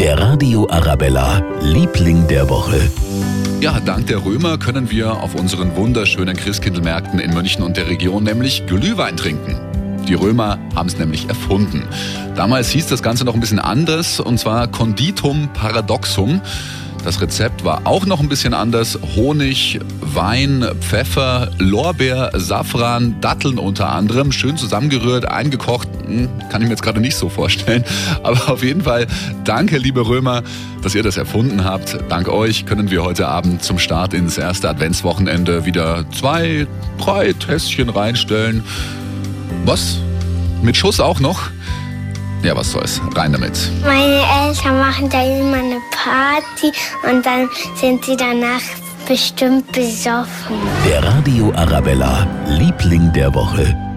Der Radio Arabella, Liebling der Woche. Ja, dank der Römer können wir auf unseren wunderschönen Christkindlmärkten in München und der Region nämlich Glühwein trinken. Die Römer haben es nämlich erfunden. Damals hieß das Ganze noch ein bisschen anders, und zwar Conditum Paradoxum. Das Rezept war auch noch ein bisschen anders. Honig, Wein, Pfeffer, Lorbeer, Safran, Datteln unter anderem. Schön zusammengerührt, eingekocht. Hm, kann ich mir jetzt gerade nicht so vorstellen. Aber auf jeden Fall danke, liebe Römer, dass ihr das erfunden habt. Dank euch können wir heute Abend zum Start ins erste Adventswochenende wieder zwei, drei Tässchen reinstellen. Was? Mit Schuss auch noch? Ja, was soll's. Rein damit. Meine Eltern machen da immer eine Party und dann sind sie danach bestimmt besoffen. Der Radio Arabella, Liebling der Woche.